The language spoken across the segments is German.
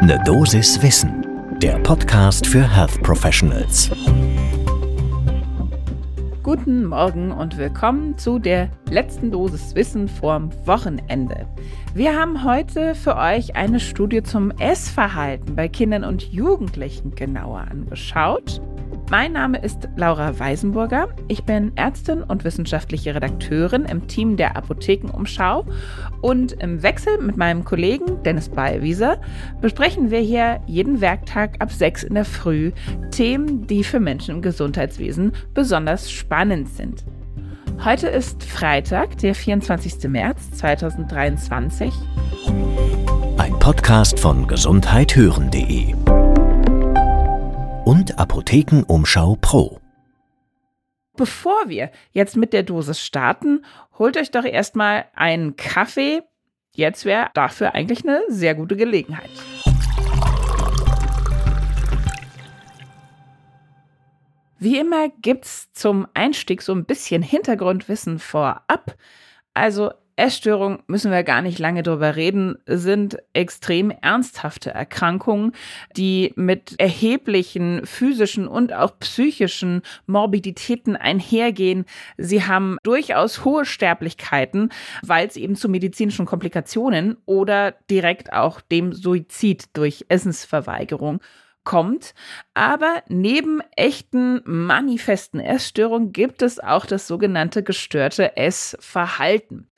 Ne Dosis Wissen, der Podcast für Health Professionals. Guten Morgen und willkommen zu der letzten Dosis Wissen vorm Wochenende. Wir haben heute für euch eine Studie zum Essverhalten bei Kindern und Jugendlichen genauer angeschaut. Mein Name ist Laura Weisenburger. Ich bin Ärztin und wissenschaftliche Redakteurin im Team der Apothekenumschau und im Wechsel mit meinem Kollegen Dennis Ballwieser besprechen wir hier jeden Werktag ab 6 in der Früh Themen, die für Menschen im Gesundheitswesen besonders spannend sind. Heute ist Freitag, der 24. März 2023. Ein Podcast von gesundheithören.de und Apothekenumschau Pro. Bevor wir jetzt mit der Dosis starten, holt euch doch erstmal einen Kaffee. Jetzt wäre dafür eigentlich eine sehr gute Gelegenheit. Wie immer gibt's zum Einstieg so ein bisschen Hintergrundwissen vorab. Also Essstörungen müssen wir gar nicht lange drüber reden, sind extrem ernsthafte Erkrankungen, die mit erheblichen physischen und auch psychischen Morbiditäten einhergehen. Sie haben durchaus hohe Sterblichkeiten, weil es eben zu medizinischen Komplikationen oder direkt auch dem Suizid durch Essensverweigerung kommt. Aber neben echten manifesten Essstörungen gibt es auch das sogenannte gestörte Essverhalten.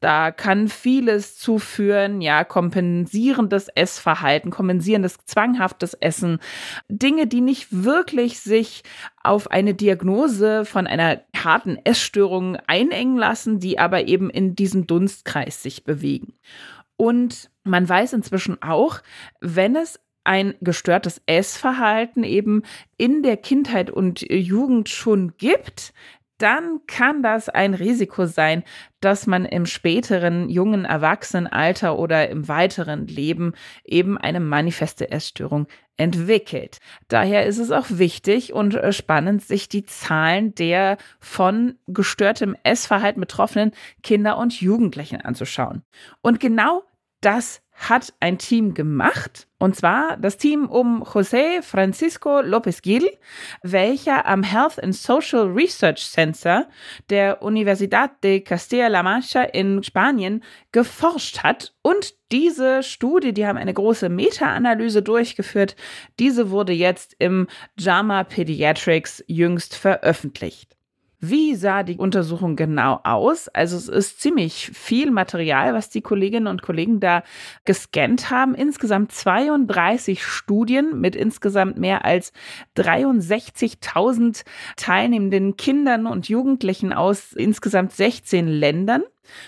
Da kann vieles zuführen, ja, kompensierendes Essverhalten, kompensierendes zwanghaftes Essen, Dinge, die nicht wirklich sich auf eine Diagnose von einer harten Essstörung einengen lassen, die aber eben in diesem Dunstkreis sich bewegen. Und man weiß inzwischen auch, wenn es ein gestörtes Essverhalten eben in der Kindheit und Jugend schon gibt, dann kann das ein Risiko sein, dass man im späteren jungen Erwachsenenalter oder im weiteren Leben eben eine manifeste Essstörung entwickelt. Daher ist es auch wichtig und äh, spannend, sich die Zahlen der von gestörtem Essverhalten betroffenen Kinder und Jugendlichen anzuschauen. Und genau das hat ein Team gemacht, und zwar das Team um José Francisco López Gil, welcher am Health and Social Research Center der Universidad de Castilla-La Mancha in Spanien geforscht hat. Und diese Studie, die haben eine große Meta-Analyse durchgeführt. Diese wurde jetzt im JAMA Pediatrics jüngst veröffentlicht. Wie sah die Untersuchung genau aus? Also es ist ziemlich viel Material, was die Kolleginnen und Kollegen da gescannt haben. Insgesamt 32 Studien mit insgesamt mehr als 63.000 teilnehmenden Kindern und Jugendlichen aus insgesamt 16 Ländern.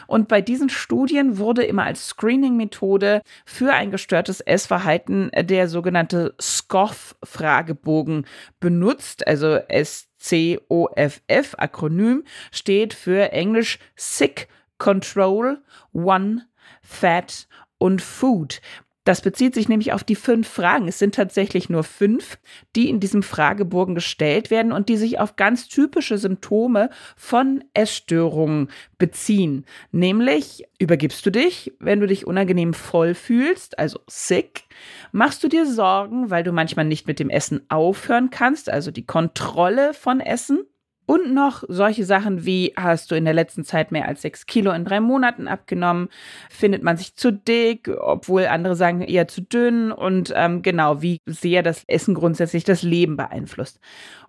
Und bei diesen Studien wurde immer als Screening-Methode für ein gestörtes Essverhalten der sogenannte SCOFF-Fragebogen benutzt, also S-C-O-F-F, Akronym, steht für Englisch Sick Control, One, Fat und Food. Das bezieht sich nämlich auf die fünf Fragen. Es sind tatsächlich nur fünf, die in diesem Fragebogen gestellt werden und die sich auf ganz typische Symptome von Essstörungen beziehen. Nämlich, übergibst du dich, wenn du dich unangenehm voll fühlst, also sick? Machst du dir Sorgen, weil du manchmal nicht mit dem Essen aufhören kannst, also die Kontrolle von Essen? Und noch solche Sachen wie, hast du in der letzten Zeit mehr als sechs Kilo in drei Monaten abgenommen? Findet man sich zu dick, obwohl andere sagen eher zu dünn? Und ähm, genau, wie sehr das Essen grundsätzlich das Leben beeinflusst.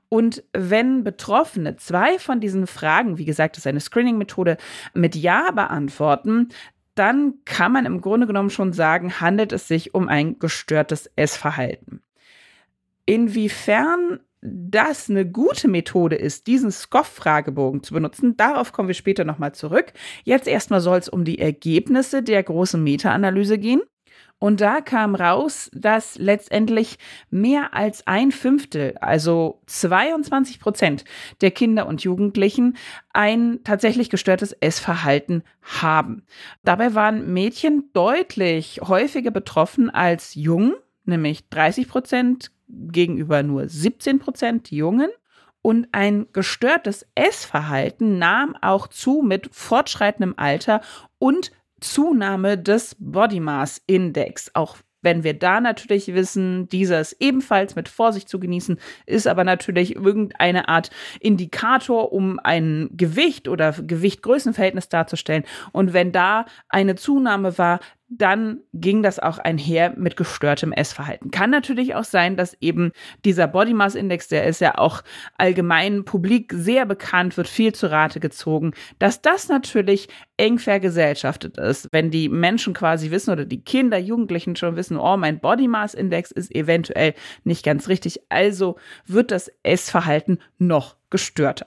Und wenn Betroffene zwei von diesen Fragen, wie gesagt, das ist eine Screening-Methode, mit Ja beantworten, dann kann man im Grunde genommen schon sagen, handelt es sich um ein gestörtes Essverhalten. Inwiefern das eine gute Methode ist, diesen SCOF-Fragebogen zu benutzen, darauf kommen wir später nochmal zurück. Jetzt erstmal soll es um die Ergebnisse der großen Meta-Analyse gehen. Und da kam raus, dass letztendlich mehr als ein Fünftel, also 22 Prozent der Kinder und Jugendlichen ein tatsächlich gestörtes Essverhalten haben. Dabei waren Mädchen deutlich häufiger betroffen als Jungen, nämlich 30 Prozent gegenüber nur 17 Prozent Jungen. Und ein gestörtes Essverhalten nahm auch zu mit fortschreitendem Alter und Zunahme des Body Mass Index. Auch Wenn wir da natürlich wissen, dieses ebenfalls mit Vorsicht zu genießen, ist aber natürlich irgendeine Art Indikator, um ein Gewicht oder Gewicht-Größenverhältnis darzustellen. Und wenn da eine Zunahme war, dann ging das auch einher mit gestörtem Essverhalten. Kann natürlich auch sein, dass eben dieser Body Mass Index, der ist ja auch allgemein publik sehr bekannt, wird viel zu Rate gezogen, dass das natürlich eng vergesellschaftet ist. Wenn die Menschen quasi wissen oder die Kinder, Jugendlichen schon wissen, oh, mein Body Mass Index ist eventuell nicht ganz richtig, also wird das Essverhalten noch gestörter.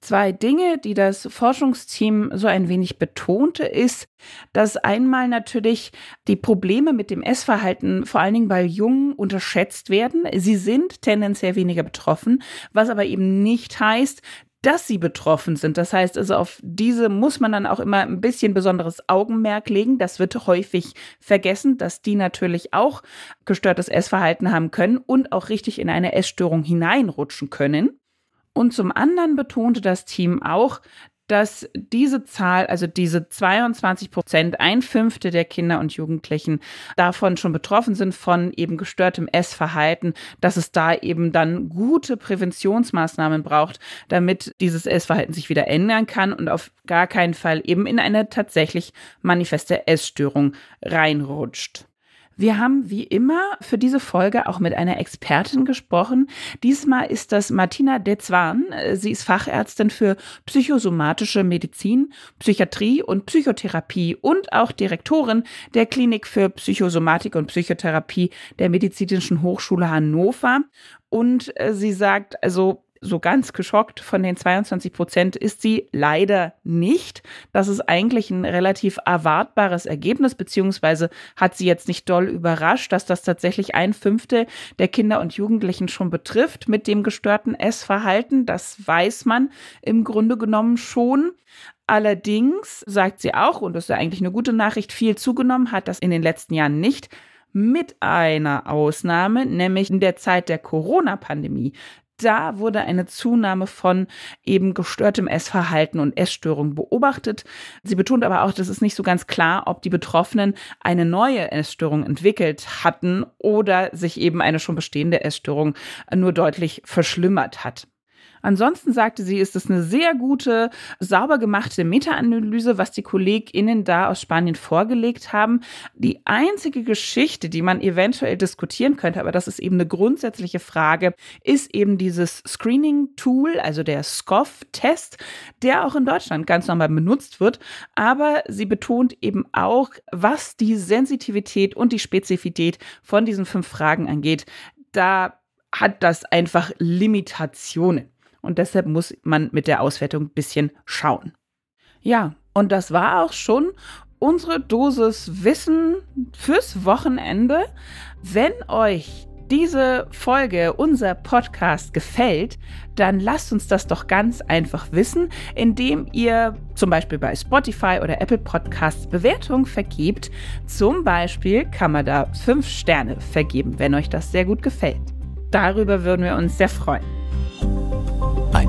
Zwei Dinge, die das Forschungsteam so ein wenig betonte, ist, dass einmal natürlich die Probleme mit dem Essverhalten vor allen Dingen bei Jungen unterschätzt werden. Sie sind tendenziell weniger betroffen, was aber eben nicht heißt, dass sie betroffen sind. Das heißt also, auf diese muss man dann auch immer ein bisschen besonderes Augenmerk legen. Das wird häufig vergessen, dass die natürlich auch gestörtes Essverhalten haben können und auch richtig in eine Essstörung hineinrutschen können. Und zum anderen betonte das Team auch, dass diese Zahl, also diese 22 Prozent, ein Fünfte der Kinder und Jugendlichen davon schon betroffen sind von eben gestörtem Essverhalten, dass es da eben dann gute Präventionsmaßnahmen braucht, damit dieses Essverhalten sich wieder ändern kann und auf gar keinen Fall eben in eine tatsächlich manifeste Essstörung reinrutscht. Wir haben wie immer für diese Folge auch mit einer Expertin gesprochen. Diesmal ist das Martina Dezwan. Sie ist Fachärztin für psychosomatische Medizin, Psychiatrie und Psychotherapie und auch Direktorin der Klinik für Psychosomatik und Psychotherapie der Medizinischen Hochschule Hannover. Und äh, sie sagt, also so ganz geschockt von den 22 Prozent ist sie leider nicht. Das ist eigentlich ein relativ erwartbares Ergebnis, beziehungsweise hat sie jetzt nicht doll überrascht, dass das tatsächlich ein Fünftel der Kinder und Jugendlichen schon betrifft mit dem gestörten Essverhalten. Das weiß man im Grunde genommen schon. Allerdings sagt sie auch, und das ist ja eigentlich eine gute Nachricht, viel zugenommen hat das in den letzten Jahren nicht mit einer Ausnahme, nämlich in der Zeit der Corona-Pandemie da wurde eine Zunahme von eben gestörtem Essverhalten und Essstörungen beobachtet. Sie betont aber auch, dass es nicht so ganz klar, ob die Betroffenen eine neue Essstörung entwickelt hatten oder sich eben eine schon bestehende Essstörung nur deutlich verschlimmert hat. Ansonsten sagte sie, ist es eine sehr gute, sauber gemachte Meta-Analyse, was die KollegInnen da aus Spanien vorgelegt haben. Die einzige Geschichte, die man eventuell diskutieren könnte, aber das ist eben eine grundsätzliche Frage, ist eben dieses Screening-Tool, also der SCOF-Test, der auch in Deutschland ganz normal benutzt wird. Aber sie betont eben auch, was die Sensitivität und die Spezifität von diesen fünf Fragen angeht. Da hat das einfach Limitationen. Und deshalb muss man mit der Auswertung ein bisschen schauen. Ja, und das war auch schon unsere Dosis Wissen fürs Wochenende. Wenn euch diese Folge, unser Podcast gefällt, dann lasst uns das doch ganz einfach wissen, indem ihr zum Beispiel bei Spotify oder Apple Podcasts Bewertungen vergebt. Zum Beispiel kann man da fünf Sterne vergeben, wenn euch das sehr gut gefällt. Darüber würden wir uns sehr freuen.